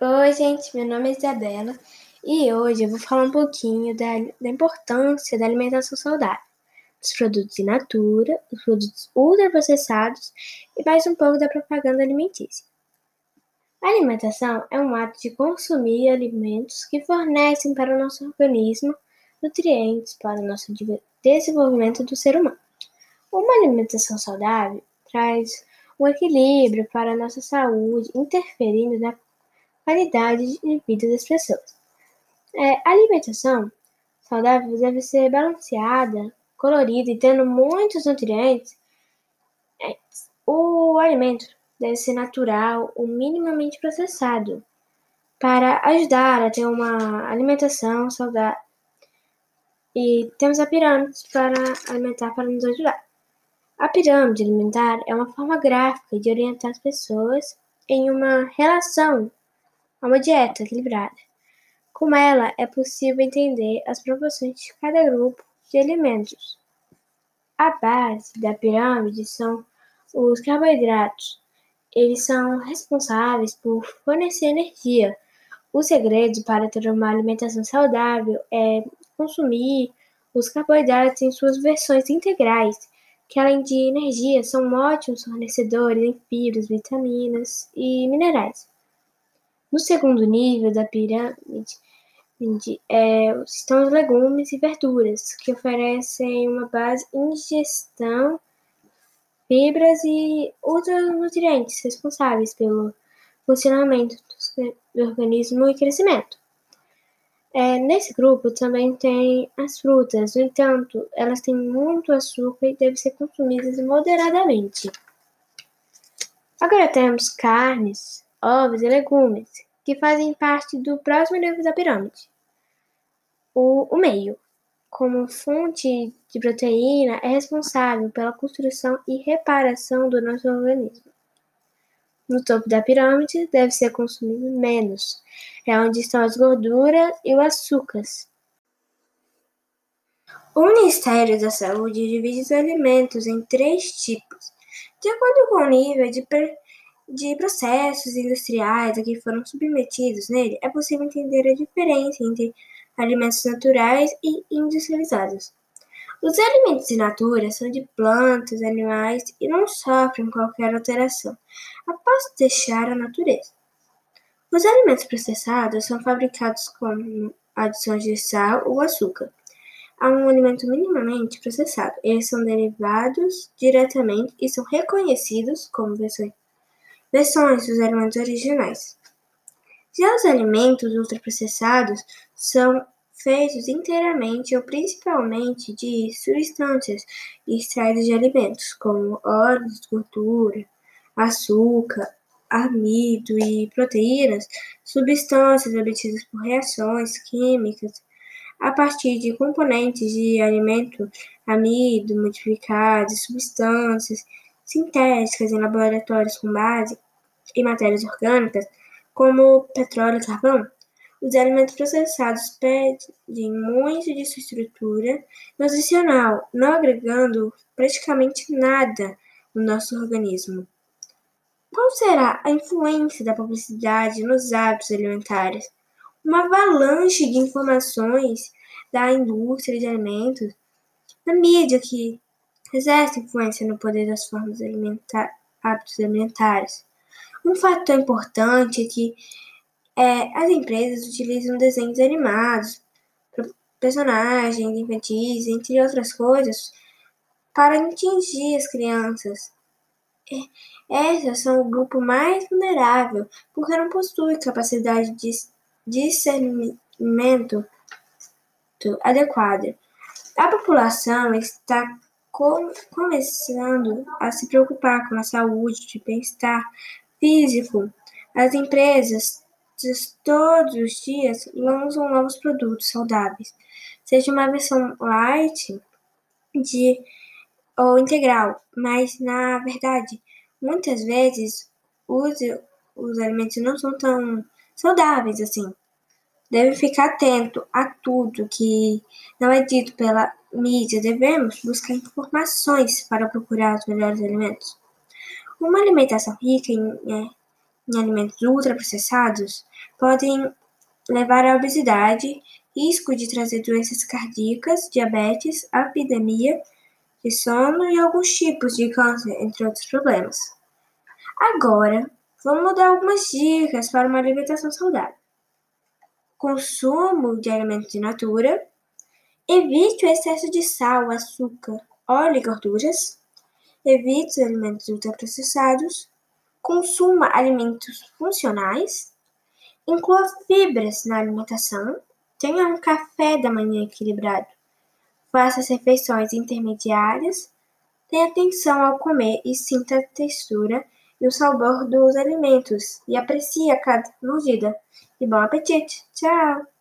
Oi, gente, meu nome é Isabela e hoje eu vou falar um pouquinho da, da importância da alimentação saudável, dos produtos in natura, dos produtos ultraprocessados e mais um pouco da propaganda alimentícia. A alimentação é um ato de consumir alimentos que fornecem para o nosso organismo nutrientes para o nosso desenvolvimento do ser humano. Uma alimentação saudável traz um equilíbrio para a nossa saúde, interferindo na qualidade de vida das pessoas. É, a alimentação saudável deve ser balanceada, colorida e tendo muitos nutrientes. É, o alimento deve ser natural ou minimamente processado para ajudar a ter uma alimentação saudável. E temos a pirâmide para alimentar para nos ajudar. A pirâmide alimentar é uma forma gráfica de orientar as pessoas em uma relação a uma dieta equilibrada. Com ela, é possível entender as proporções de cada grupo de alimentos. A base da pirâmide são os carboidratos. Eles são responsáveis por fornecer energia. O segredo para ter uma alimentação saudável é consumir os carboidratos em suas versões integrais, que além de energia são ótimos fornecedores em fibras, vitaminas e minerais. No segundo nível da pirâmide é, estão os legumes e verduras, que oferecem uma base ingestão, fibras e outros nutrientes responsáveis pelo funcionamento do organismo e crescimento. É, nesse grupo também tem as frutas, no entanto, elas têm muito açúcar e devem ser consumidas moderadamente. Agora temos carnes, ovos e legumes, que fazem parte do próximo nível da pirâmide. O, o meio, como fonte de proteína, é responsável pela construção e reparação do nosso organismo. No topo da pirâmide deve ser consumido menos, é onde estão as gorduras e os açúcares. O Ministério da Saúde divide os alimentos em três tipos, de acordo com o nível de de processos industriais a que foram submetidos nele, é possível entender a diferença entre alimentos naturais e industrializados. Os alimentos in natura são de plantas, animais e não sofrem qualquer alteração após deixar a natureza. Os alimentos processados são fabricados com adições de sal ou açúcar a um alimento minimamente processado. Eles são derivados diretamente e são reconhecidos como versões versões dos alimentos originais. Já os alimentos ultraprocessados são feitos inteiramente ou principalmente de substâncias extraídas de alimentos, como óleos, gordura, açúcar, amido e proteínas, substâncias obtidas por reações químicas a partir de componentes de alimento, amido, modificados, substâncias sintéticas em laboratórios com base em matérias orgânicas, como petróleo e carvão, os alimentos processados perdem muito de sua estrutura nutricional, não agregando praticamente nada no nosso organismo. Qual será a influência da publicidade nos hábitos alimentares? Uma avalanche de informações da indústria de alimentos, da mídia que exerce influência no poder das formas alimentar, hábitos alimentares. Um fator importante é que é, as empresas utilizam desenhos animados, personagens infantis, entre outras coisas, para atingir as crianças. Essas são o grupo mais vulnerável, porque não possuem capacidade de discernimento adequada. A população está começando a se preocupar com a saúde e bem-estar físico. As empresas todos os dias lançam novos produtos saudáveis, seja uma versão light de ou integral, mas na verdade, muitas vezes os, os alimentos não são tão saudáveis assim. Deve ficar atento a tudo que não é dito pela mídia. Devemos buscar informações para procurar os melhores alimentos. Uma alimentação rica em, é, em alimentos ultraprocessados podem levar à obesidade, risco de trazer doenças cardíacas, diabetes, epidemia de sono e alguns tipos de câncer, entre outros problemas. Agora, vamos dar algumas dicas para uma alimentação saudável. Consumo de alimentos in natura. Evite o excesso de sal, açúcar, óleo e gorduras. Evite os alimentos ultraprocessados. Consuma alimentos funcionais. Inclua fibras na alimentação. Tenha um café da manhã equilibrado. Faça as refeições intermediárias. Tenha atenção ao comer e sinta a textura e o sabor dos alimentos e aprecie a cada mordida. E bom apetite! Tchau!